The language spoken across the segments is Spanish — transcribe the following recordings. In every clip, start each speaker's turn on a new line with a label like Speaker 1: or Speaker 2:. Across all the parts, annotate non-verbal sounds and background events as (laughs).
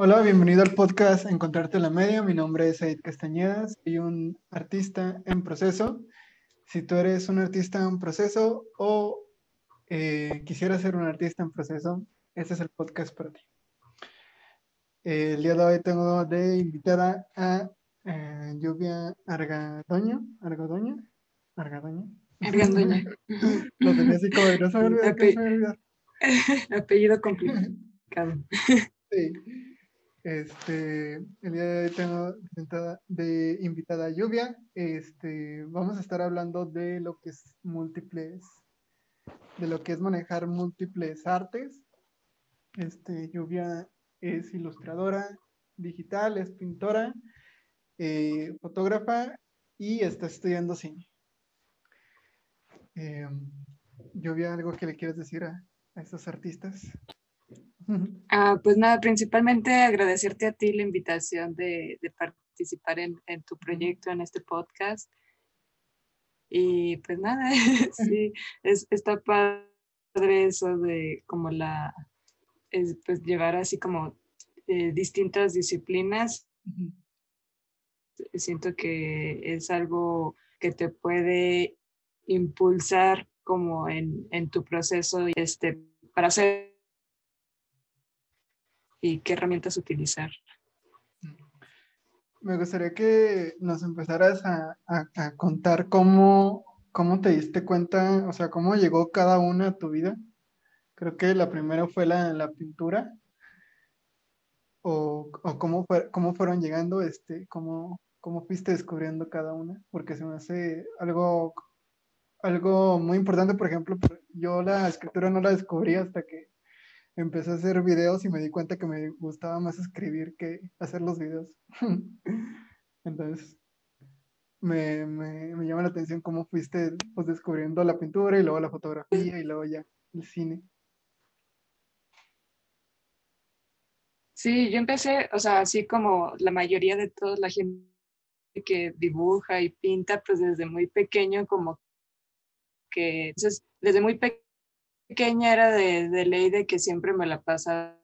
Speaker 1: Hola, bienvenido al podcast Encontrarte en la Media. Mi nombre es Said Castañeda, soy un artista en proceso. Si tú eres un artista en proceso o eh, quisieras ser un artista en proceso, este es el podcast para ti. el día de hoy tengo de invitada a eh, Lluvia Argadoño. ¿Argadoño? ¿Argadoño?
Speaker 2: Argadoña. (laughs)
Speaker 1: Lo tenía así como no saber, (laughs)
Speaker 2: Apellido complicado.
Speaker 1: Sí. Este, el día de hoy tengo de invitada Lluvia. Este, vamos a estar hablando de lo que es múltiples, de lo que es manejar múltiples artes. Este, Lluvia es ilustradora digital, es pintora, eh, fotógrafa y está estudiando cine. Eh, Lluvia, ¿algo que le quieres decir a, a estos artistas?
Speaker 2: Ah, pues nada, principalmente agradecerte a ti la invitación de, participar en, tu proyecto, en este podcast. Y pues nada, (laughs) sí, es, está padre eso de como la, pues llevar así como eh, distintas disciplinas. Siento que es algo que te puede impulsar como en, en tu proceso este, para hacer y qué herramientas utilizar.
Speaker 1: Me gustaría que nos empezaras a, contar cómo, cómo te diste cuenta, o sea, cómo llegó cada una a tu vida. Creo que la primera fue la, la pintura. O, cómo, cómo fueron llegando, este, cómo, cómo fuiste descubriendo cada una, porque se me hace algo, algo muy importante, por ejemplo, yo la escritura no la descubrí hasta que empecé a hacer videos y me di cuenta que me gustaba más escribir que hacer los videos. (laughs) Entonces, me, me, llama la atención cómo fuiste pues, descubriendo la pintura y luego la fotografía y luego ya el cine.
Speaker 2: Sí, yo empecé, o sea, así como la mayoría de toda la gente que dibuja y pinta, pues desde muy pequeño, como que, entonces, desde muy pequeño pequeña era de, ley de que siempre me la pasaba.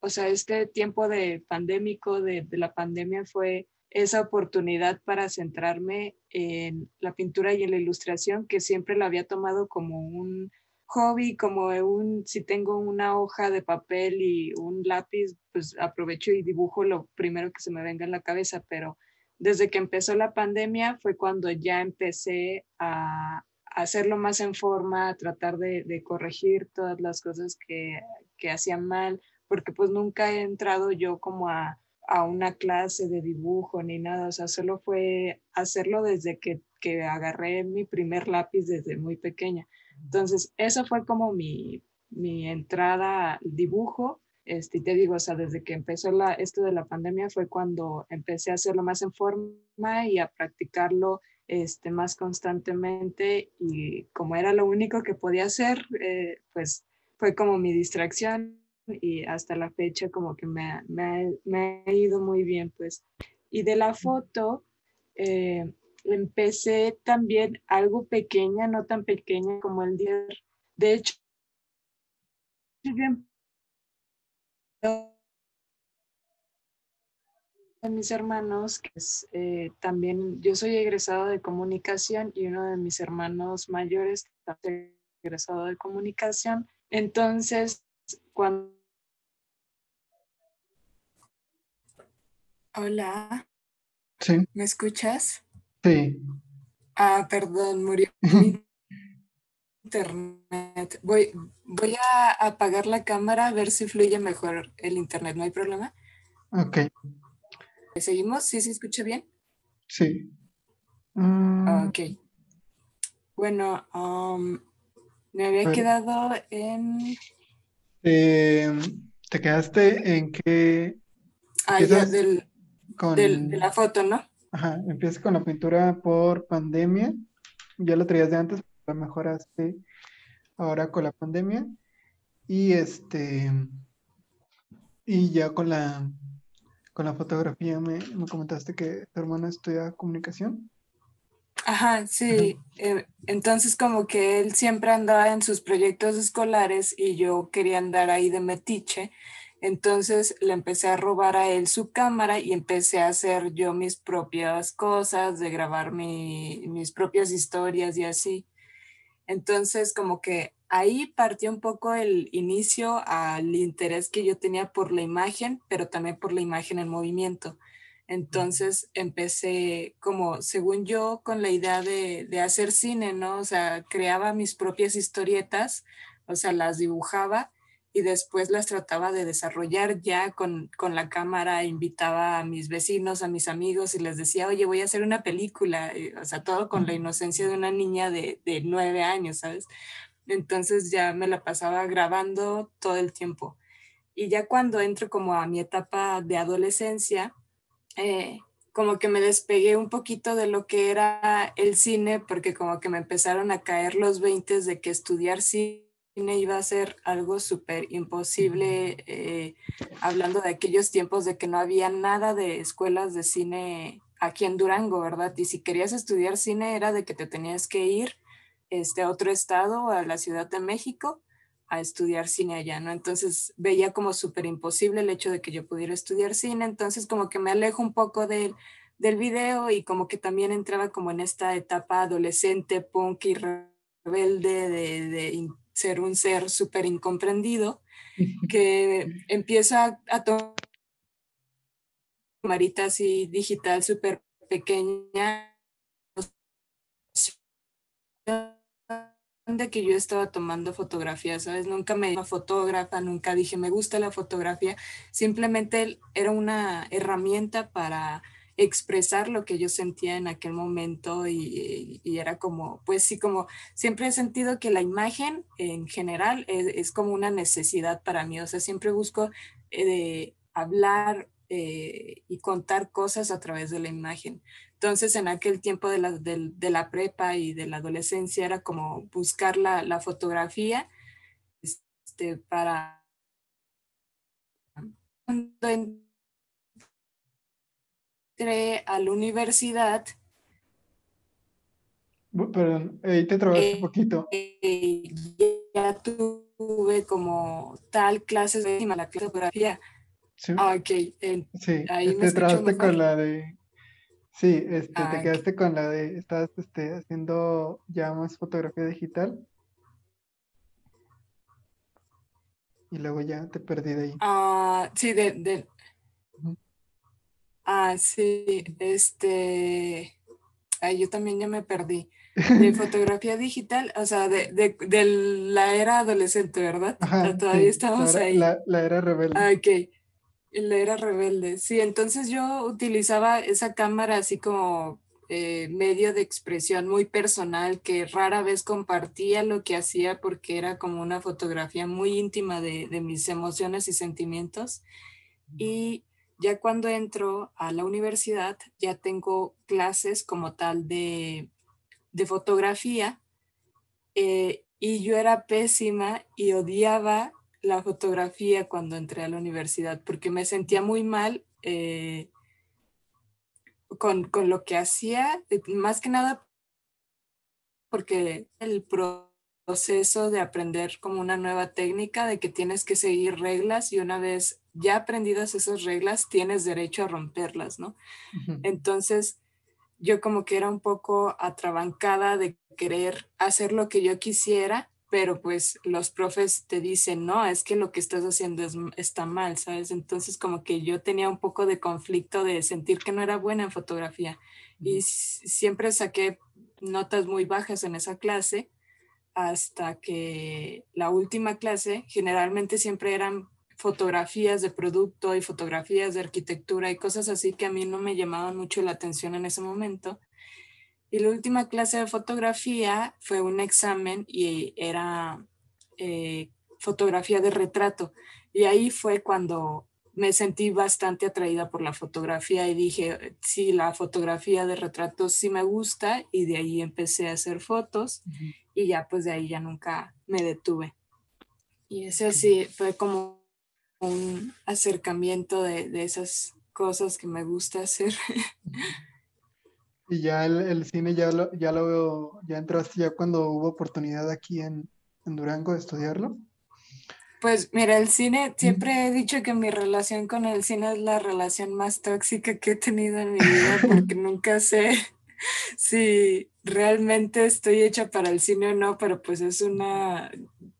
Speaker 2: O sea, este tiempo de pandémico, de, de la pandemia, fue esa oportunidad para centrarme en la pintura y en la ilustración, que siempre la había tomado como un hobby, como un, si tengo una hoja de papel y un lápiz, pues aprovecho y dibujo lo primero que se me venga en la cabeza, pero desde que empezó la pandemia fue cuando ya empecé a, hacerlo más en forma, tratar de, corregir todas las cosas que, que hacían mal, porque pues nunca he entrado yo como a, una clase de dibujo ni nada, o sea, solo fue hacerlo desde que, que agarré mi primer lápiz desde muy pequeña. Entonces, eso fue como mi, mi entrada al dibujo. Este, y te digo, o sea, desde que empezó la, esto de la pandemia fue cuando empecé a hacerlo más en forma y a practicarlo este, más constantemente y como era lo único que podía hacer, eh, pues fue como mi distracción y hasta la fecha como que me, me, ha ido muy bien, pues. Y de la foto, eh, empecé también algo pequeña, no tan pequeña como el día. De hecho, de mis hermanos, que es eh, también, yo soy egresado de comunicación y uno de mis hermanos mayores también egresado de comunicación. Entonces, cuando... Hola.
Speaker 1: Sí.
Speaker 2: ¿Me escuchas?
Speaker 1: Sí.
Speaker 2: Ah, perdón, murió (laughs) mi internet. Voy, voy a apagar la cámara a ver si fluye mejor el internet. ¿No hay problema?
Speaker 1: Ok.
Speaker 2: ¿Seguimos? ¿Sí se escucha bien?
Speaker 1: Sí.
Speaker 2: Mm. Ok. Bueno, um, me había quedado en...
Speaker 1: Em, te quedaste en que...
Speaker 2: Ah, ya, del, de la foto, ¿no?
Speaker 1: Ajá, empiezas con la pintura por pandemia. Ya lo traías de antes, pero mejoraste ahora con la pandemia. Y este... Y ya con la con la fotografía me, comentaste que tu hermana estudia comunicación.
Speaker 2: Ajá, sí. Eh, entonces como que él siempre andaba en sus proyectos escolares y yo quería andar ahí de metiche Entonces le empecé a robar a él su cámara y empecé a hacer yo mis propias cosas, de grabar mis propias historias y así. Entonces como que ahí partió un poco el inicio al interés que yo tenía por la imagen, pero también por la imagen en movimiento. Entonces empecé como, según yo, con la idea de, de, hacer cine, ¿no? O sea, creaba mis propias historietas, o sea, las dibujaba y después las trataba de desarrollar ya con, con, la cámara, invitaba a mis vecinos, a mis amigos y les decía, oye, voy a hacer una película, o sea, todo con la inocencia de una niña de, de nueve años, ¿sabes? Entonces ya me la pasaba grabando todo el tiempo. Y ya cuando entro como a mi etapa de adolescencia, eh, como que me despegué un poquito de lo que era el cine, porque como que me empezaron a caer los 20 de que estudiar cine iba a ser algo súper imposible, eh, hablando de aquellos tiempos de que no había nada de escuelas de cine aquí en Durango, ¿verdad? Y si querías estudiar cine era de que te tenías que ir este, a otro estado, a la Ciudad de México, a estudiar cine allá, ¿no? Entonces veía como súper imposible el hecho de que yo pudiera estudiar cine, entonces como que me alejo un poco del, del video y como que también entraba como en esta etapa adolescente, punk y rebelde de, de ser un ser súper incomprendido, (laughs) que empieza a tomar marita así digital súper pequeña de que yo estaba tomando fotografías, ¿sabes? Nunca me una fotógrafa, nunca dije me gusta la fotografía, simplemente era una herramienta para expresar lo que yo sentía en aquel momento y, era como, pues sí, como siempre he sentido que la imagen en general es, como una necesidad para mí, o sea, siempre busco eh, hablar eh, y contar cosas a través de la imagen. Entonces, en aquel tiempo de la, de, de la prepa y de la adolescencia era como buscar la, la fotografía este, para... Cuando entré a la universidad...
Speaker 1: Perdón, ahí te trabaste un eh, poquito.
Speaker 2: Eh, ya tuve como tal clases de la fotografía. Sí. Ah, ok.
Speaker 1: sí, ahí te trabaste con la de Sí, este, te ah, quedaste con la de, estás este, haciendo ya más fotografía digital. Y luego ya te perdí de ahí.
Speaker 2: Ah, sí, de, Ah, sí, este, ay, yo también ya me perdí. De (laughs) fotografía digital, o sea, de, de, la era adolescente, ¿verdad? Todavía estamos ahí.
Speaker 1: La, la, era rebelde.
Speaker 2: Ah, ok. La era rebelde, sí, entonces yo utilizaba esa cámara así como eh, medio de expresión muy personal que rara vez compartía lo que hacía porque era como una fotografía muy íntima de, mis emociones y sentimientos. Y ya cuando entro a la universidad ya tengo clases como tal de, fotografía eh, y yo era pésima y odiaba la fotografía cuando entré a la universidad porque me sentía muy mal eh, con, con, lo que hacía, eh, más que nada porque el proceso de aprender como una nueva técnica, de que tienes que seguir reglas y una vez ya aprendidas esas reglas, tienes derecho a romperlas, ¿no? Entonces, yo como que era un poco atrabancada de querer hacer lo que yo quisiera pero pues los profes te dicen, no, es que lo que estás haciendo es, está mal, ¿sabes? Entonces como que yo tenía un poco de conflicto de sentir que no era buena en fotografía y siempre saqué notas muy bajas en esa clase hasta que la última clase generalmente siempre eran fotografías de producto y fotografías de arquitectura y cosas así que a mí no me llamaban mucho la atención en ese momento y la última clase de fotografía fue un examen y era eh, fotografía de retrato. Y ahí fue cuando me sentí bastante atraída por la fotografía y dije, sí, la fotografía de retrato sí me gusta y de ahí empecé a hacer fotos y ya pues de ahí ya nunca me detuve. Y ese sí fue como un acercamiento de, de esas cosas que me gusta hacer.
Speaker 1: Y ya el, cine ya lo, ya lo ya entraste ya cuando hubo oportunidad aquí en, Durango de estudiarlo.
Speaker 2: Pues mira, el cine, siempre he dicho que mi relación con el cine es la relación más tóxica que he tenido en mi vida porque (laughs) nunca sé (laughs) si realmente estoy hecha para el cine o no, pero pues es una,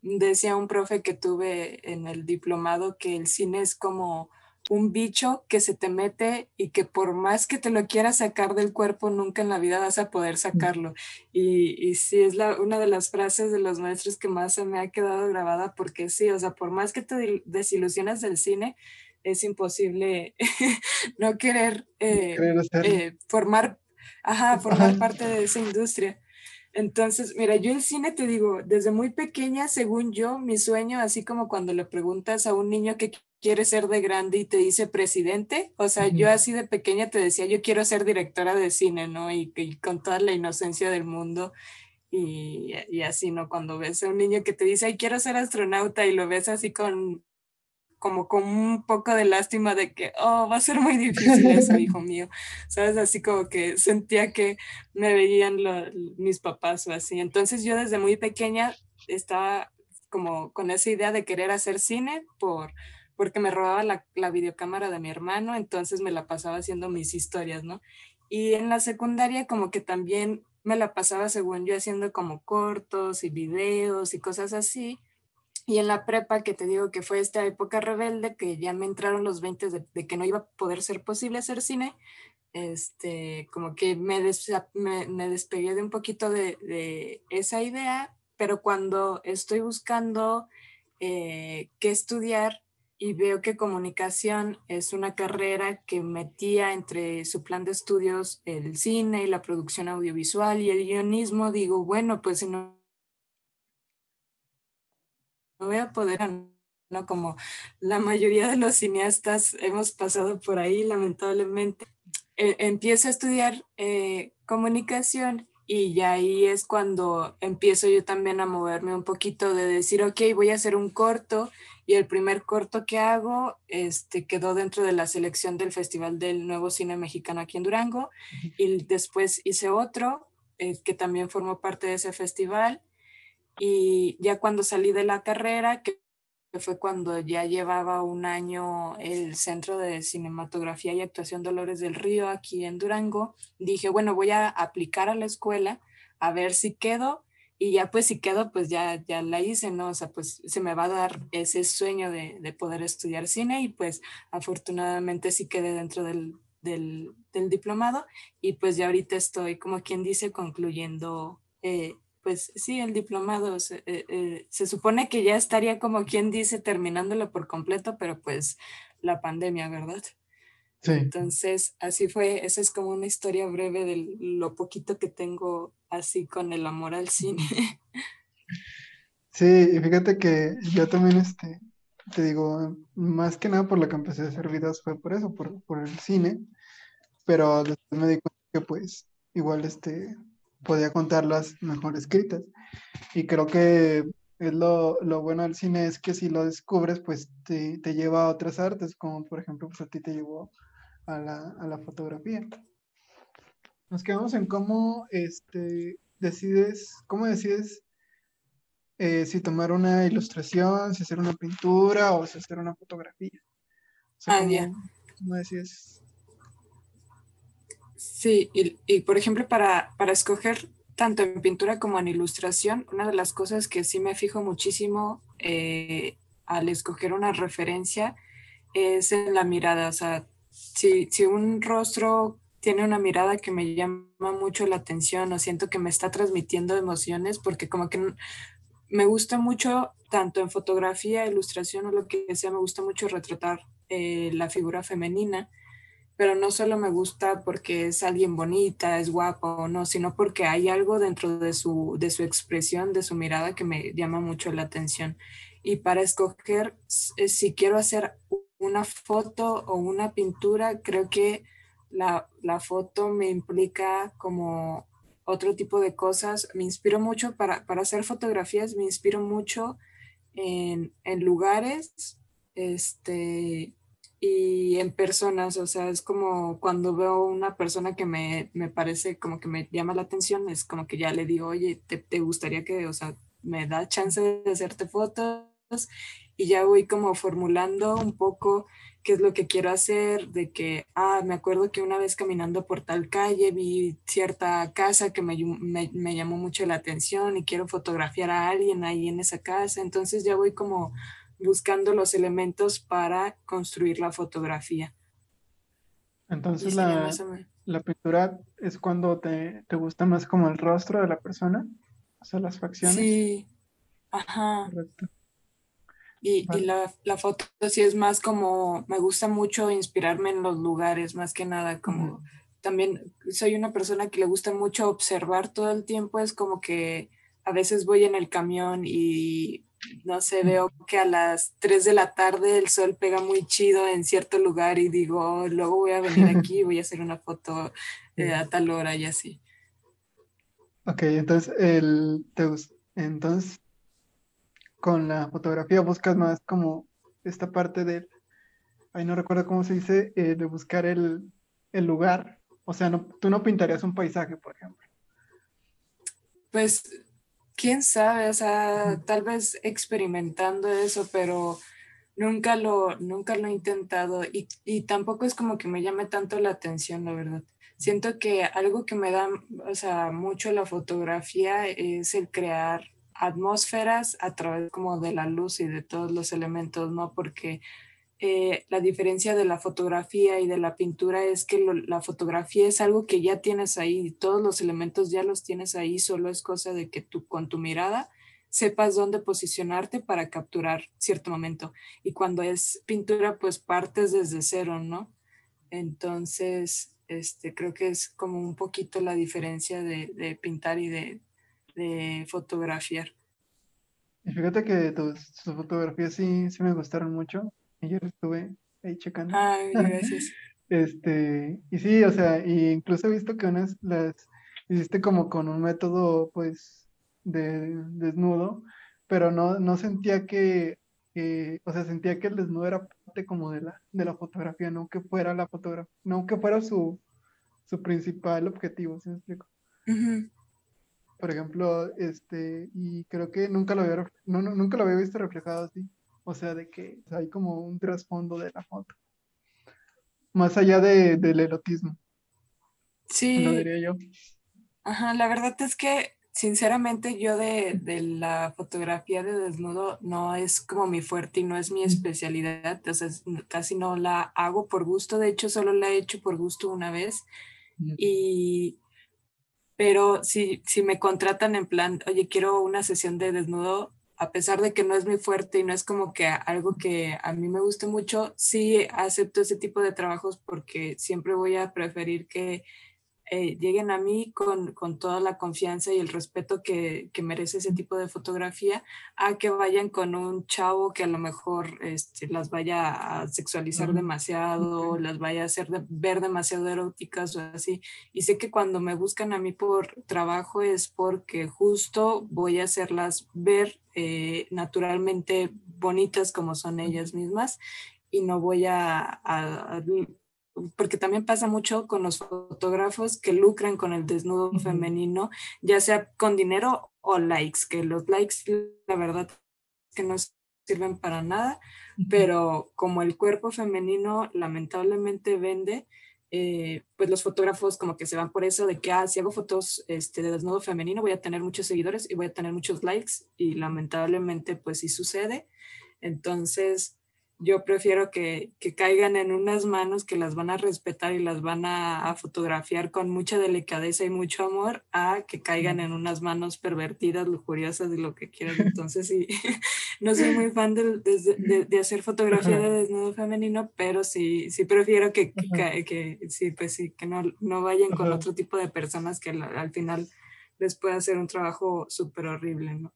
Speaker 2: decía un profe que tuve en el diplomado que el cine es como un bicho que se te mete y que por más que te lo quieras sacar del cuerpo, nunca en la vida vas a poder sacarlo. Y, y sí, es la, una de las frases de los maestros que más se me ha quedado grabada, porque sí, o sea, por más que te desilusionas del cine, es imposible (laughs) no querer, eh, eh, formar, ajá, formar parte de esa industria. Entonces, mira, yo el cine te digo, desde muy pequeña, según yo, mi sueño, así como cuando le preguntas a un niño que quiere ser de grande y te dice presidente, o sea, yo así de pequeña te decía, yo quiero ser directora de cine, ¿no? Y, con toda la inocencia del mundo. Y, y, así, ¿no? Cuando ves a un niño que te dice, ay, quiero ser astronauta y lo ves así con, como con un poco de lástima de que, oh, va a ser muy difícil eso, hijo (laughs) mío. ¿Sabes? Así como que sentía que me veían mis papás o así. Entonces yo desde muy pequeña estaba como con esa idea de querer hacer cine por porque me robaba la, la videocámara de mi hermano, entonces me la pasaba haciendo mis historias, ¿no? Y en la secundaria como que también me la pasaba, según yo, haciendo como cortos y videos y cosas así. Y en la prepa, que te digo que fue esta época rebelde, que ya me entraron los 20 de, que no iba a poder ser posible hacer cine, este, como que me, me, despegué de un poquito de, esa idea, pero cuando estoy buscando eh, qué estudiar y veo que comunicación es una carrera que metía entre su plan de estudios el cine y la producción audiovisual y el guionismo, digo, bueno, pues si no voy a poder, ¿no? Como la mayoría de los cineastas hemos pasado por ahí, lamentablemente. E, empiezo a estudiar eh, comunicación y ya ahí es cuando empiezo yo también a moverme un poquito de decir, ok, voy a hacer un corto y el primer corto que hago este, quedó dentro de la selección del Festival del Nuevo Cine Mexicano aquí en Durango y después hice otro eh, que también formó parte de ese festival y ya cuando salí de la carrera, que fue cuando ya llevaba un año el Centro de Cinematografía y Actuación Dolores del Río aquí en Durango, dije, bueno, voy a aplicar a la escuela a ver si quedo y ya pues si quedo, pues ya, ya la hice, ¿no? O sea, pues se me va a dar ese sueño de, de poder estudiar cine y pues afortunadamente sí quedé dentro del, del, diplomado y pues ya ahorita estoy, como quien dice, concluyendo eh, pues sí, el diplomado se, eh, eh, se, supone que ya estaría como quien dice terminándolo por completo, pero pues la pandemia, ¿verdad? Sí. Entonces, así fue, esa es como una historia breve de lo poquito que tengo así con el amor al cine.
Speaker 1: Sí, y fíjate que yo también, este, te digo, más que nada por lo que empecé a hacer videos fue por eso, por, por el cine, pero después me di cuenta que pues igual, este, podía contarlas mejor escritas. Y creo que es lo, lo, bueno del cine es que si lo descubres, pues te, te, lleva a otras artes, como por ejemplo, pues a ti te llevó a la, a la fotografía. Nos quedamos en cómo este, decides, cómo decides eh, si tomar una ilustración, si hacer una pintura o si hacer una fotografía.
Speaker 2: ah, bien.
Speaker 1: ¿Cómo decides
Speaker 2: Sí, y, por ejemplo, para, para escoger tanto en pintura como en ilustración, una de las cosas que sí me fijo muchísimo eh, al escoger una referencia es en la mirada. O sea, si, si un rostro tiene una mirada que me llama mucho la atención o siento que me está transmitiendo emociones, porque como que me gusta mucho, tanto en fotografía, ilustración o lo que sea, me gusta mucho retratar eh, la figura femenina pero no solo me gusta porque es alguien bonita, es guapo, no, sino porque hay algo dentro de su, de su expresión, de su mirada que me llama mucho la atención. Y para escoger eh, si quiero hacer una foto o una pintura, creo que la, la foto me implica como otro tipo de cosas. Me inspiro mucho para, para hacer fotografías, me inspiro mucho en, en lugares, este, y en personas, o sea, es como cuando veo una persona que me, me, parece como que me llama la atención, es como que ya le digo, oye, ¿te, te gustaría que, o sea, me da chance de hacerte fotos? y ya voy como formulando un poco qué es lo que quiero hacer, de que, ah, me acuerdo que una vez caminando por tal calle vi cierta casa que me, me, llamó mucho la atención y quiero fotografiar a alguien ahí en esa casa, entonces ya voy como buscando los elementos para construir la fotografía.
Speaker 1: Entonces la, la, pintura es cuando te, te, gusta más como el rostro de la persona, o sea, las facciones.
Speaker 2: Sí, ajá. Correcto. Y, y la, la, foto sí es más como, me gusta mucho inspirarme en los lugares, más que nada, como también soy una persona que le gusta mucho observar todo el tiempo, es como que a veces voy en el camión y no sé, veo que a las 3 de la tarde el sol pega muy chido en cierto lugar y digo, oh, luego voy a venir (laughs) aquí voy a hacer una foto eh, a tal hora y así.
Speaker 1: Ok, entonces, el, te, entonces con la fotografía buscas más como esta parte de, ahí no recuerdo cómo se dice, eh, de buscar el, lugar. O sea, no, tú no pintarías un paisaje, por ejemplo.
Speaker 2: Pues, quién sabe, o sea, tal vez experimentando eso, pero nunca lo, nunca lo he intentado y, y tampoco es como que me llame tanto la atención, la verdad. Siento que algo que me da, o sea, mucho la fotografía es el crear atmósferas a través como de la luz y de todos los elementos, ¿no? Porque eh, la diferencia de la fotografía y de la pintura es que la fotografía es algo que ya tienes ahí, todos los elementos ya los tienes ahí, solo es cosa de que tú con tu mirada sepas dónde posicionarte para capturar cierto momento. Y cuando es pintura, pues partes desde cero, ¿no? Entonces, este, creo que es como un poquito la diferencia de, de pintar y de, de fotografiar.
Speaker 1: Y fíjate que tus, fotografías sí, sí me gustaron mucho. Ayer estuve ahí checando.
Speaker 2: Ay, gracias. (laughs)
Speaker 1: este, y sí, o sea, y incluso he visto que unas las hiciste como con un método, pues, de desnudo, pero no, no sentía que, o sea, sentía que el desnudo era parte como de la, de la fotografía, no que fuera la fotografía, no que fuera su, su principal objetivo, ¿sí me explico? por ejemplo, este, y creo que nunca lo había, no, nunca lo había visto reflejado así. O sea, de que hay como un trasfondo de la foto. Más allá de, del erotismo.
Speaker 2: Sí.
Speaker 1: Lo diría yo.
Speaker 2: Ajá, la verdad es que sinceramente yo de, de, la fotografía de desnudo no es como mi fuerte y no es mi especialidad, entonces casi no la hago por gusto, de hecho solo la he hecho por gusto una vez y pero si, si me contratan en plan, oye, quiero una sesión de desnudo, a pesar de que no es muy fuerte y no es como que algo que a mí me guste mucho, sí acepto ese tipo de trabajos porque siempre voy a preferir que eh, lleguen a mí con, con, toda la confianza y el respeto que, que, merece ese tipo de fotografía, a que vayan con un chavo que a lo mejor este, las vaya a sexualizar demasiado, las vaya a hacer ver demasiado eróticas o así. Y sé que cuando me buscan a mí por trabajo es porque justo voy a hacerlas ver eh, naturalmente bonitas como son ellas mismas y no voy a, a, porque también pasa mucho con los fotógrafos que lucran con el desnudo femenino, ya sea con dinero o likes, que los likes la verdad que no sirven para nada, pero como el cuerpo femenino lamentablemente vende, eh, pues los fotógrafos como que se van por eso de que, ah, si hago fotos este, de desnudo femenino voy a tener muchos seguidores y voy a tener muchos likes y lamentablemente pues sí sucede. Entonces, yo prefiero que, que, caigan en unas manos que las van a respetar y las van a, fotografiar con mucha delicadeza y mucho amor, a que caigan en unas manos pervertidas, lujuriosas y lo que quieran. (laughs) Entonces, sí, (laughs) no soy muy fan de, de, de, hacer fotografía de desnudo femenino, pero sí, sí prefiero que, que, que sí, pues sí, que no, no vayan con otro tipo de personas que al, al final les pueda hacer un trabajo súper horrible, ¿no?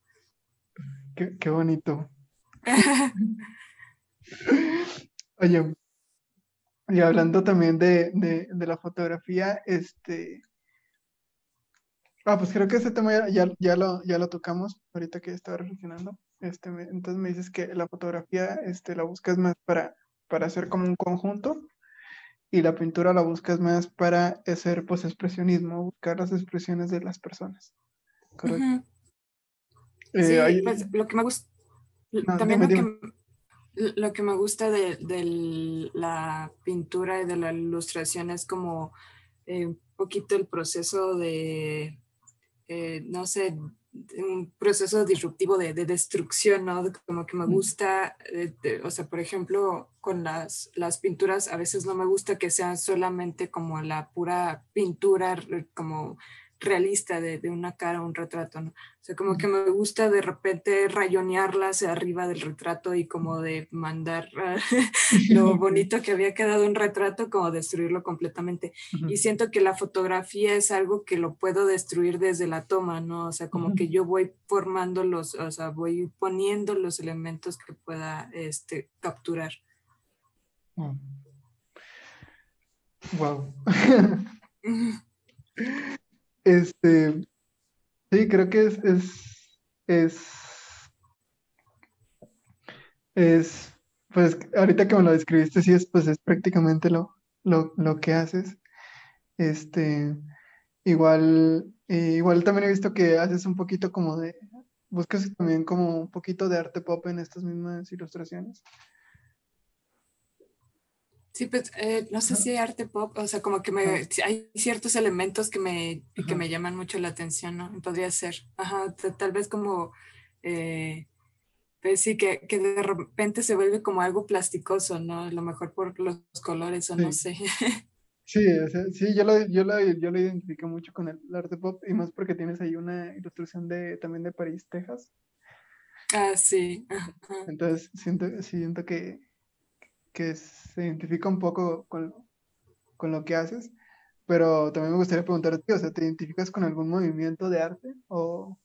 Speaker 1: Qué, qué bonito. (laughs) Oye, y hablando también de, de, la fotografía, este... Ah, pues creo que ese tema ya, ya, lo, ya lo tocamos ahorita que estaba reflexionando. Este, entonces me dices que la fotografía este, la buscas más para, para hacer como un conjunto y la pintura la buscas más para hacer pues expresionismo, buscar las expresiones de las personas.
Speaker 2: Correcto. sí, eh, pues lo que me gusta, también lo que Lo que me gusta de, la pintura y de la ilustración es como eh, un poquito el proceso de, eh, no sé, un proceso disruptivo de, destrucción, ¿no? Como que me gusta, eh, o sea, por ejemplo, con las, las pinturas, a veces no me gusta que sean solamente como la pura pintura, como realista de, de, una cara, un retrato, ¿no? O sea, como que me gusta de repente rayonearla hacia arriba del retrato y como de mandar (laughs) lo (laughs) bonito que había quedado un retrato, como destruirlo completamente. Y siento que la fotografía es algo que lo puedo destruir desde la toma, ¿no? O sea, como que yo voy formando los, o sea, voy poniendo los elementos que pueda este, capturar.
Speaker 1: Wow. (laughs) Este, sí, creo que es, es, es, pues ahorita que me lo describiste, sí, es, pues es prácticamente lo, lo, lo que haces. Este, igual, eh, igual también he visto que haces un poquito como de, buscas también como un poquito de arte pop en estas mismas ilustraciones.
Speaker 2: Sí, pues eh, no sé si hay arte pop, o sea, como que me, hay ciertos elementos que me, que me llaman mucho la atención, ¿no? Podría ser, ajá, tal vez como, eh, pues sí, que, que, de repente se vuelve como algo plasticoso, ¿no? A lo mejor por los colores o no sé.
Speaker 1: Sí, o sea, sí, yo lo, yo, lo, yo lo identifico mucho con el, arte pop y más porque tienes ahí una ilustración de, también de París, Texas.
Speaker 2: Ah, sí.
Speaker 1: Entonces, siento, siento que, que se identifica un poco con, lo que haces, pero también me gustaría preguntarte, o sea, ¿te identificas con algún movimiento de arte o...?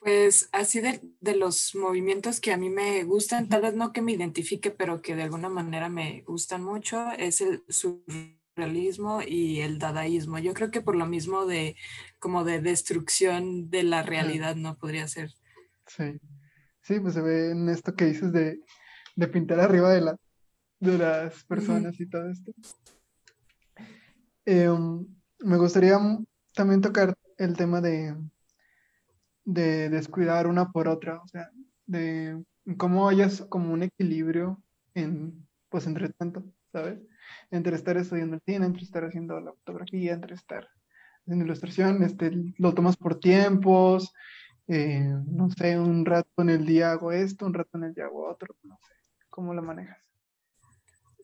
Speaker 2: Pues así de, los movimientos que a mí me gustan, tal vez no que me identifique, pero que de alguna manera me gustan mucho, es el surrealismo y el dadaísmo. Yo creo que por lo mismo de como de destrucción de la realidad, ¿no? Podría ser.
Speaker 1: Sí, sí, pues se ve en esto que dices de de pintar arriba de, la, de las personas y todo esto. Em, me gustaría también tocar el tema de, de descuidar una por otra, o sea, de cómo hayas como un equilibrio en, pues entre tanto, ¿sabes? Entre estar estudiando el cine, entre estar haciendo la fotografía, entre estar haciendo ilustración, este, lo tomas por tiempos, eh, no sé, un rato en el día hago esto, un rato en el día hago otro, no sé. ¿Cómo lo manejas?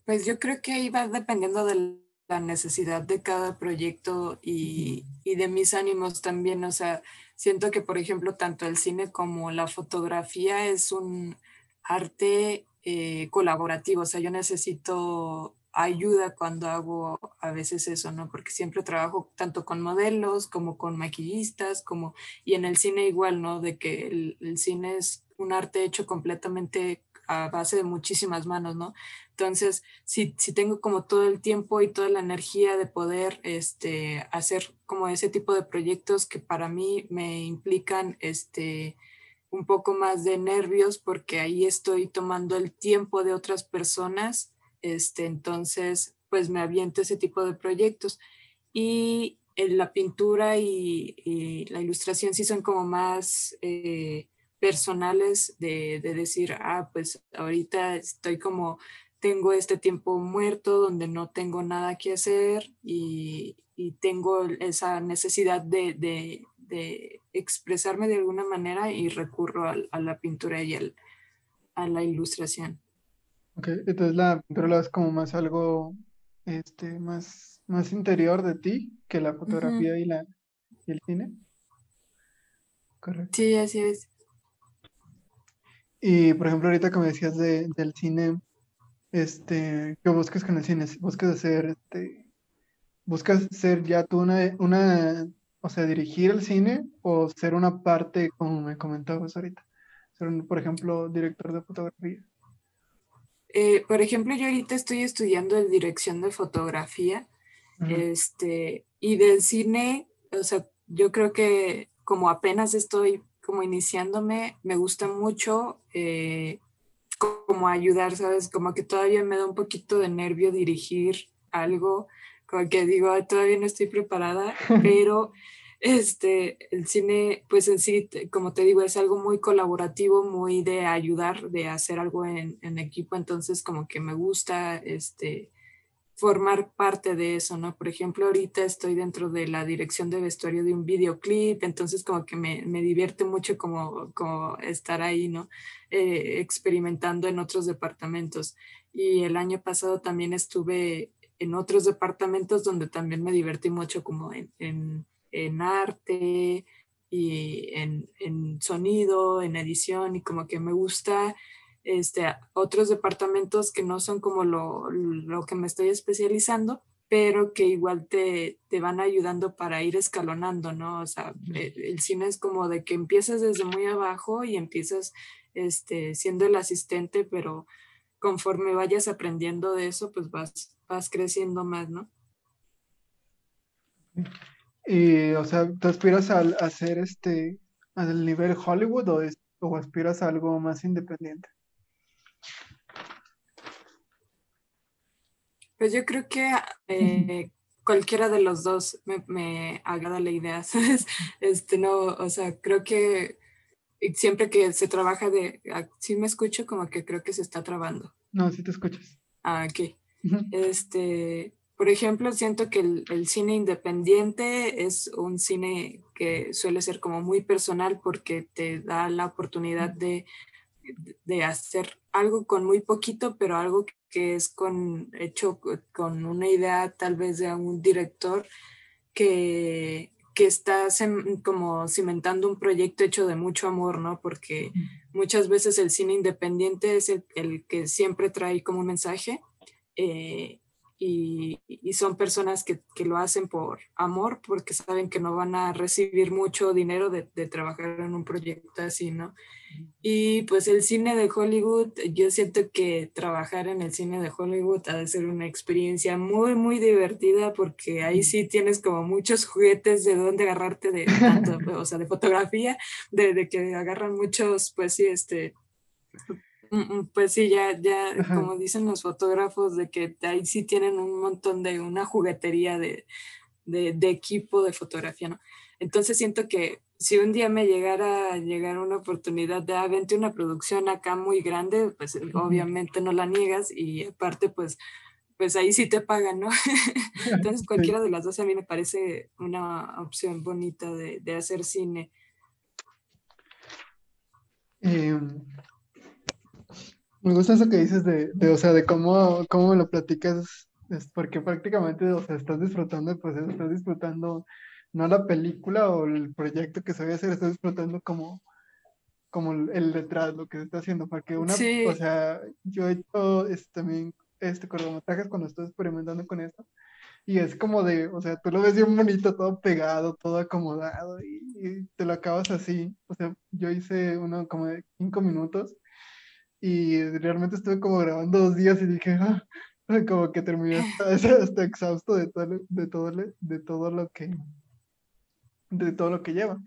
Speaker 2: Pues yo creo que ahí va dependiendo de la necesidad de cada proyecto y, de mis ánimos también. O sea, siento que, por ejemplo, tanto el cine como la fotografía es un arte eh, colaborativo. O sea, yo necesito ayuda cuando hago a veces eso, ¿no? Porque siempre trabajo tanto con modelos como con maquillistas, como, y en el cine igual, ¿no? De que el, el cine es un arte hecho completamente a base de muchísimas manos, ¿no? Entonces, si, si tengo como todo el tiempo y toda la energía de poder este, hacer como ese tipo de proyectos que para mí me implican este, un poco más de nervios porque ahí estoy tomando el tiempo de otras personas, este, entonces pues me aviento ese tipo de proyectos. Y en la pintura y, la ilustración sí son como más... Eh, personales de, decir, ah, pues ahorita estoy como, tengo este tiempo muerto donde no tengo nada que hacer y, tengo esa necesidad de, expresarme de alguna manera y recurro a, la pintura y a la ilustración.
Speaker 1: Ok, entonces la pintura es como más algo este, más, más interior de ti que la fotografía y, la, y el cine.
Speaker 2: Correcto. Sí, así es.
Speaker 1: Y por ejemplo, ahorita que me decías de, del cine, este, ¿qué buscas con el cine? ¿Buscas hacer, este, buscas ser ya tú una, una, o sea, dirigir el cine o ser una parte, como me comentabas ahorita? Ser, un, por ejemplo, director de fotografía.
Speaker 2: Eh, por ejemplo, yo ahorita estoy estudiando en dirección de fotografía, este, y del cine, o sea, yo creo que como apenas estoy como iniciándome, me gusta mucho eh, como ayudar, ¿sabes? Como que todavía me da un poquito de nervio dirigir algo, como que digo, todavía no estoy preparada, (laughs) pero este, el cine, pues en sí, como te digo, es algo muy colaborativo, muy de ayudar, de hacer algo en, en equipo, entonces como que me gusta, este, formar parte de eso, ¿no? Por ejemplo, ahorita estoy dentro de la dirección de vestuario de un videoclip, entonces como que me, me divierte mucho como, como estar ahí, ¿no? Eh, experimentando en otros departamentos. Y el año pasado también estuve en otros departamentos donde también me divertí mucho como en, en, en arte y en, en sonido, en edición y como que me gusta este, otros departamentos que no son como lo, lo que me estoy especializando, pero que igual te, te, van ayudando para ir escalonando, ¿no? O sea, eh, el, cine es como de que empiezas desde muy abajo y empiezas este, siendo el asistente, pero conforme vayas aprendiendo de eso, pues vas, vas creciendo más, ¿no?
Speaker 1: Y, o sea, ¿tú aspiras a, hacer este, al nivel Hollywood o, o aspiras a algo más independiente?
Speaker 2: Pues yo creo que eh, cualquiera de los dos me, me, agrada la idea, (laughs) ¿sabes? Este, no, o sea, creo que siempre que se trabaja de, ah, sí me escucho como que creo que se está trabando.
Speaker 1: No, sí te escuchas.
Speaker 2: Ah, ok. Este, por ejemplo, siento que el, el, cine independiente es un cine que suele ser como muy personal porque te da la oportunidad de, de hacer algo con muy poquito, pero algo que es con, hecho con una idea tal vez de un director que, que está como cimentando un proyecto hecho de mucho amor, ¿no? Porque muchas veces el cine independiente es el, que siempre trae como un mensaje eh, y, y, son personas que, que, lo hacen por amor, porque saben que no van a recibir mucho dinero de, de, trabajar en un proyecto así, ¿no? Y pues el cine de Hollywood, yo siento que trabajar en el cine de Hollywood ha de ser una experiencia muy, muy divertida, porque ahí sí tienes como muchos juguetes de dónde agarrarte de, tanto, (laughs) o sea, de fotografía, de, de que agarran muchos, pues sí, este pues sí, ya, ya, como dicen los fotógrafos, de que ahí sí tienen un montón de una juguetería de, de, equipo de fotografía, ¿no? Entonces siento que si un día me llegara a llegar una oportunidad de, ah, vente una producción acá muy grande, pues obviamente no la niegas y aparte, pues, pues ahí sí te pagan, ¿no? (laughs) Entonces (laughs) cualquiera de las dos a mí me parece una opción bonita de, de hacer cine.
Speaker 1: Eh, me gusta eso que dices de, de o sea, de cómo, cómo me lo platicas, es porque prácticamente, o sea, estás disfrutando el proceso, estás disfrutando no la película o el proyecto que se va a hacer, estás disfrutando como, como el detrás, lo que se está haciendo, porque una, o sea, yo he hecho este, también este cortometrajes cuando estoy experimentando con esto, y es como de, o sea, tú lo ves bien bonito, todo pegado, todo acomodado, y, y te lo acabas así, o sea, yo hice uno como de cinco minutos, y realmente estuve como grabando dos días y dije, ah", como que terminé (laughs) hasta, exhausto de todo, de, todo, de todo lo que de todo lo que lleva.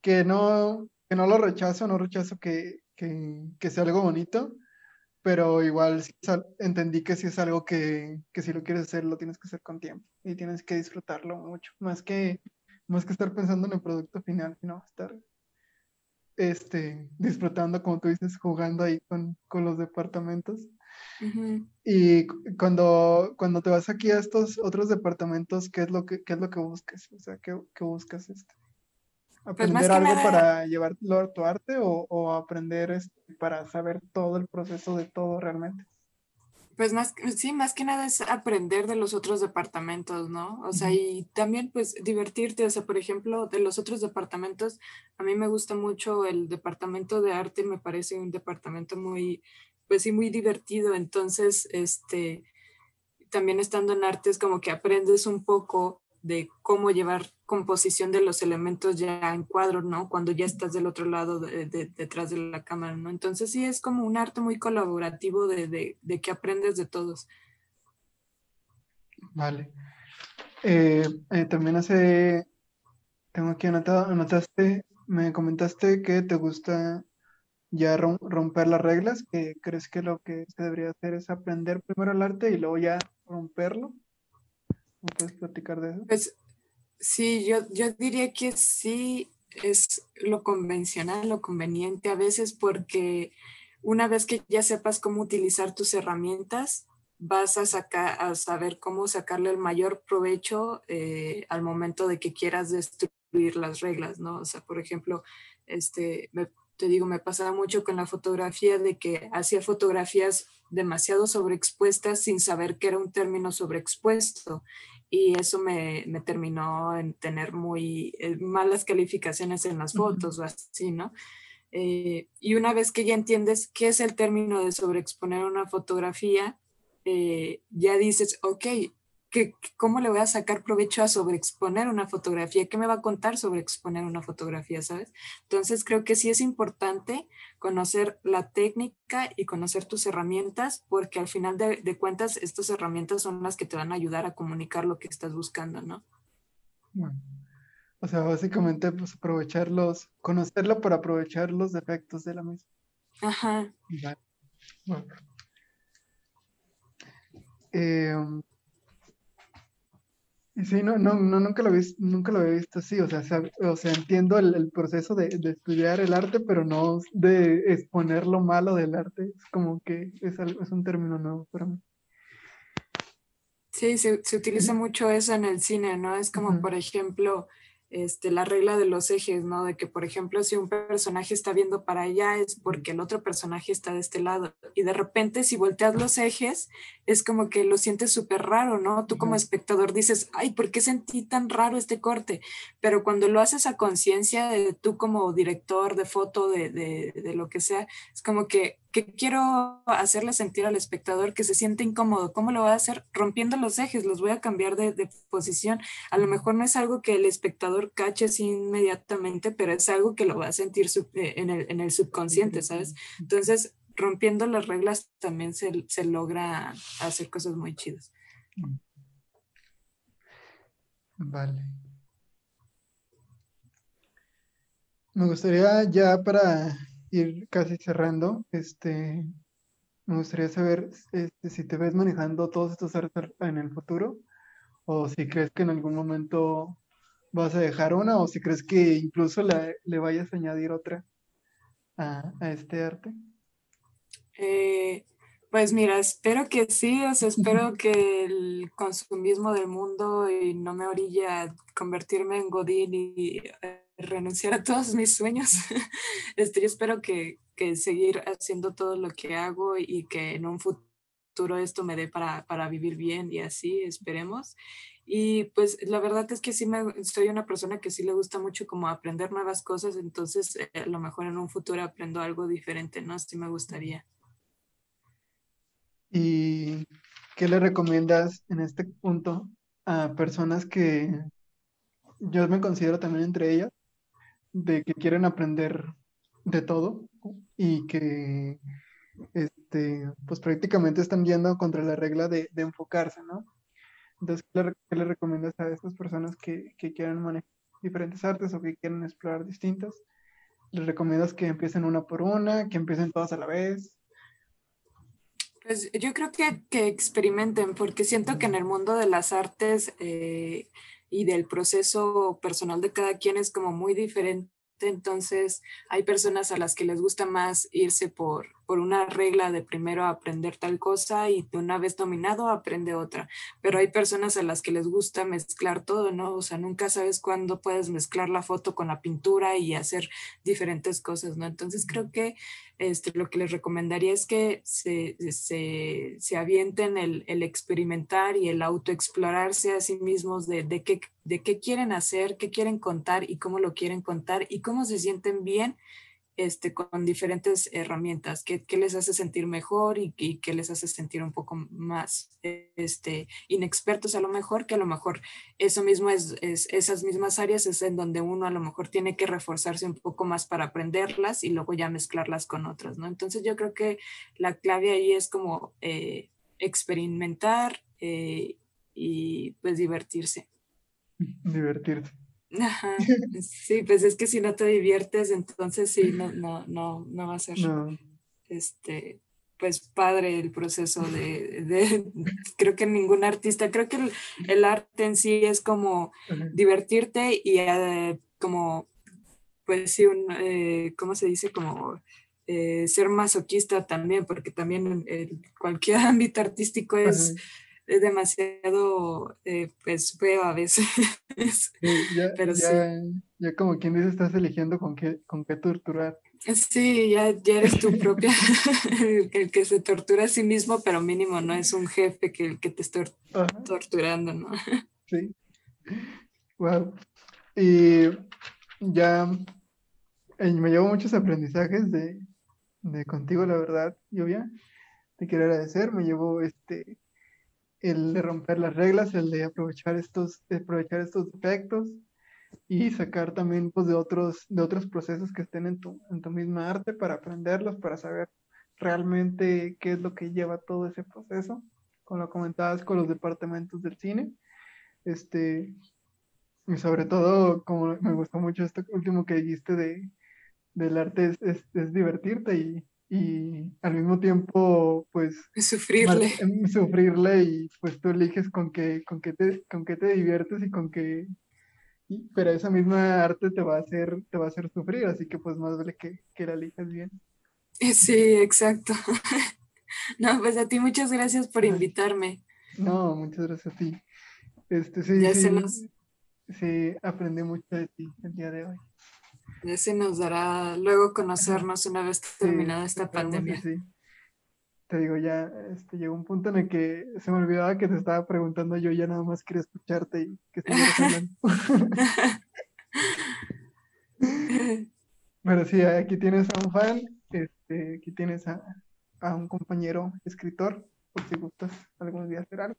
Speaker 1: Que no, que no lo rechazo, no rechazo que, que, que sea algo bonito, pero igual entendí que si es algo que, que, si lo quieres hacer, lo tienes que hacer con tiempo y tienes que disfrutarlo mucho, más que, más que estar pensando en el producto final, sino estar este, disfrutando, como tú dices, jugando ahí con, con los departamentos. Y cuando, cuando te vas aquí a estos otros departamentos, ¿qué es lo que, qué es lo que buscas? O sea, ¿qué, qué buscas? Este? Pues ¿Aprender algo para llevarlo a tu arte o, o aprender este, para saber todo el proceso de todo realmente?
Speaker 2: Pues más, sí, más que nada es aprender de los otros departamentos, ¿no? O sea, y también pues divertirte, o sea, por ejemplo, de los otros departamentos, a mí me gusta mucho el departamento de arte, me parece un departamento muy, pues sí, muy divertido, entonces, este, también estando en arte es como que aprendes un poco de cómo llevar composición de los elementos ya en cuadro, ¿no? Cuando ya estás del otro lado de, detrás de la cámara, ¿no? Entonces sí es como un arte muy colaborativo de, que aprendes de todos.
Speaker 1: Vale. Eh, eh, también hace, tengo aquí anotado, anotaste, me comentaste que te gusta ya romper las reglas, que crees que lo que se debería hacer es aprender primero el arte y luego ya romperlo. ¿Me puedes platicar de eso?
Speaker 2: Pues Sí, yo, yo diría que sí es lo convencional, lo conveniente a veces porque una vez que ya sepas cómo utilizar tus herramientas, vas a, sacar, a saber cómo sacarle el mayor provecho eh, al momento de que quieras destruir las reglas, ¿no? O sea, por ejemplo, este, te digo, me pasaba mucho con la fotografía de que hacía fotografías demasiado sobreexpuestas sin saber que era un término sobreexpuesto y eso me, me terminó en tener muy eh, malas calificaciones en las fotos o así, ¿no? Eh, y una vez que ya entiendes qué es el término de sobreexponer una fotografía, eh, ya dices, ok, ¿qué, ¿cómo le voy a sacar provecho a sobreexponer una fotografía? ¿Qué me va a contar sobre exponer una fotografía, sabes? Entonces creo que sí es importante conocer la técnica y conocer tus herramientas, porque al final de, de cuentas estas herramientas son las que te van a ayudar a comunicar lo que estás buscando, ¿no?
Speaker 1: Bueno. O sea, básicamente, pues aprovecharlos, conocerlo para aprovechar los defectos de la misma.
Speaker 2: Ajá.
Speaker 1: Bueno. Eh, sí, no, no, no, nunca lo, vi, nunca lo había visto así. O sea, o sea entiendo el, el proceso de, de, estudiar el arte, pero no de exponer lo malo del arte. Es como que es, es un término nuevo para mí.
Speaker 2: Sí, se, se utiliza mucho eso en el cine, ¿no? Es como, uh -huh. por ejemplo, este, la regla de los ejes, ¿no? De que, por ejemplo, si un personaje está viendo para allá es porque el otro personaje está de este lado. Y de repente, si volteas los ejes, es como que lo sientes súper raro, ¿no? Tú como espectador dices, ay, ¿por qué sentí tan raro este corte? Pero cuando lo haces a conciencia, de tú como director de foto, de, de, de lo que sea, es como que que quiero hacerle sentir al espectador que se siente incómodo. ¿Cómo lo voy a hacer? Rompiendo los ejes, los voy a cambiar de, de, posición. A lo mejor no es algo que el espectador cache así inmediatamente, pero es algo que lo va a sentir sub, eh, en, el, en, el, subconsciente, ¿sabes? Entonces, rompiendo las reglas también se, se logra hacer cosas muy chidas.
Speaker 1: Vale. Me gustaría ya para ir casi cerrando, este, me gustaría saber este, si te ves manejando todos estos artes en el futuro o si crees que en algún momento vas a dejar una o si crees que incluso la, le vayas a añadir otra a, a este arte.
Speaker 2: Eh, pues mira, espero que sí, o sea, espero que el consumismo del mundo y no me orille a convertirme en Godín y renunciar a todos mis sueños. (laughs) Este, yo espero que, que, seguir haciendo todo lo que hago y que en un futuro esto me dé para, para vivir bien y así, esperemos. Y pues la verdad es que sí me, soy una persona que sí le gusta mucho como aprender nuevas cosas, entonces eh, a lo mejor en un futuro aprendo algo diferente, ¿no? Sí me gustaría.
Speaker 1: ¿Y qué le recomiendas en este punto a personas que yo me considero también entre ellas, de que quieren aprender de todo y que este, pues prácticamente están yendo contra la regla de, de enfocarse, ¿no? Entonces, ¿qué le, qué recomiendas a estas personas que, que quieran manejar diferentes artes o que quieren explorar distintas? ¿Les recomiendas que empiecen una por una, que empiecen todas a la vez?
Speaker 2: Pues yo creo que, que experimenten, porque siento que en el mundo de las artes eh, y del proceso personal de cada quien es como muy diferente. Entonces, hay personas a las que les gusta más irse por, por una regla de primero aprender tal cosa y de una vez dominado aprende otra. Pero hay personas a las que les gusta mezclar todo, ¿no? O sea, nunca sabes cuándo puedes mezclar la foto con la pintura y hacer diferentes cosas, ¿no? Entonces, creo que este, lo que les recomendaría es que se, se, se avienten el, el, experimentar y el autoexplorarse a sí mismos de, de, qué, de qué quieren hacer, qué quieren contar y cómo lo quieren contar y cómo se sienten bien este, con diferentes herramientas, qué les hace sentir mejor y, y, qué les hace sentir un poco más este, inexpertos a lo mejor, que a lo mejor eso mismo es, es, esas mismas áreas es en donde uno a lo mejor tiene que reforzarse un poco más para aprenderlas y luego ya mezclarlas con otras, ¿no? Entonces yo creo que la clave ahí es como eh, experimentar eh, y pues divertirse.
Speaker 1: Divertirse.
Speaker 2: Ajá. (laughs) Sí, pues es que si no te diviertes, entonces sí, no, no, no, no va a ser
Speaker 1: no.
Speaker 2: este pues padre el proceso de, (laughs) creo que ningún artista, creo que el, arte en sí es como divertirte y eh, como, pues sí, un, eh, ¿cómo se dice? Como eh, ser masoquista también, porque también cualquier (laughs) ámbito artístico es es demasiado eh, pues feo a veces. (laughs)
Speaker 1: ya, Pero ya, ya, como quien dice, estás eligiendo con qué, con qué torturar.
Speaker 2: Sí, ya, ya eres tu propia, (laughs) el que se tortura a sí mismo, pero mínimo no es un jefe que, que te está torturando, ¿no? (laughs)
Speaker 1: Sí. Wow. Y ya me llevo muchos aprendizajes de, de contigo, la verdad, Lluvia. Te quiero agradecer, me llevo este el de romper las reglas, el de aprovechar estos, aprovechar estos defectos y sacar también pues, de, otros, de otros procesos que estén en tu, en tu misma arte para aprenderlos, para saber realmente qué es lo que lleva todo ese proceso, como lo comentabas con los departamentos del cine. Este, y sobre todo, como me gustó mucho esto último que dijiste de, del arte es, es divertirte y, y al mismo tiempo, pues...
Speaker 2: Sufrirle.
Speaker 1: Em, sufrirle y pues tú eliges con qué, con qué, te, con qué te diviertes y con qué... pero esa misma arte te va a hacer, te va a hacer sufrir, así que pues más vale que, que la elijas bien.
Speaker 2: Sí, exacto. (laughs) No, pues a ti muchas gracias por invitarme.
Speaker 1: No, muchas gracias a ti. Este, sí, ya se nos... sí, aprendí mucho de ti el día de hoy.
Speaker 2: Ya se nos dará luego conocernos una vez terminada esta pandemia. Sí.
Speaker 1: Te digo, ya este, llegó un punto en el que se me olvidaba que te estaba preguntando, yo ya nada más quería escucharte y que estuvieras hablando. (laughs) Pero sí, aquí tienes a un fan, este, aquí tienes a, a un compañero escritor, por si gustas algún día hacer algo.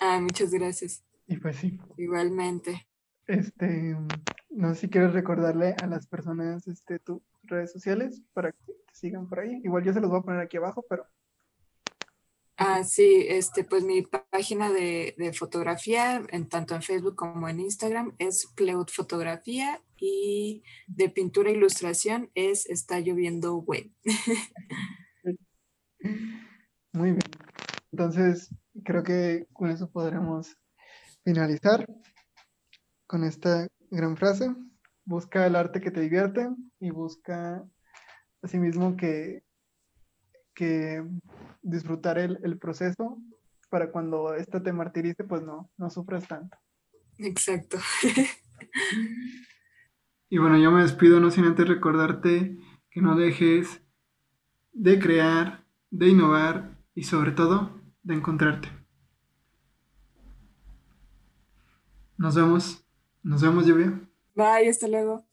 Speaker 2: Ah, muchas gracias.
Speaker 1: Y pues sí.
Speaker 2: Igualmente.
Speaker 1: Este, no sé si quieres recordarle a las personas este, tus redes sociales para que te sigan por ahí. Igual yo se los voy a poner aquí abajo, pero.
Speaker 2: Ah, sí, este, pues mi página de, fotografía, en, tanto en Facebook como en Instagram, es Pleud Fotografía y de pintura e ilustración es Está Lloviendo Web. (laughs)
Speaker 1: Muy bien. Entonces, creo que con eso podremos finalizar con esta gran frase. Busca el arte que te divierte y busca asimismo que, que disfrutar el, proceso para cuando esto te martirice, pues no, no sufras tanto.
Speaker 2: Exacto.
Speaker 1: y bueno, yo me despido no sin antes recordarte que no dejes de crear, de innovar y sobre todo de encontrarte. Nos vemos. Nos vemos, Lluvia.
Speaker 2: Bye, hasta luego.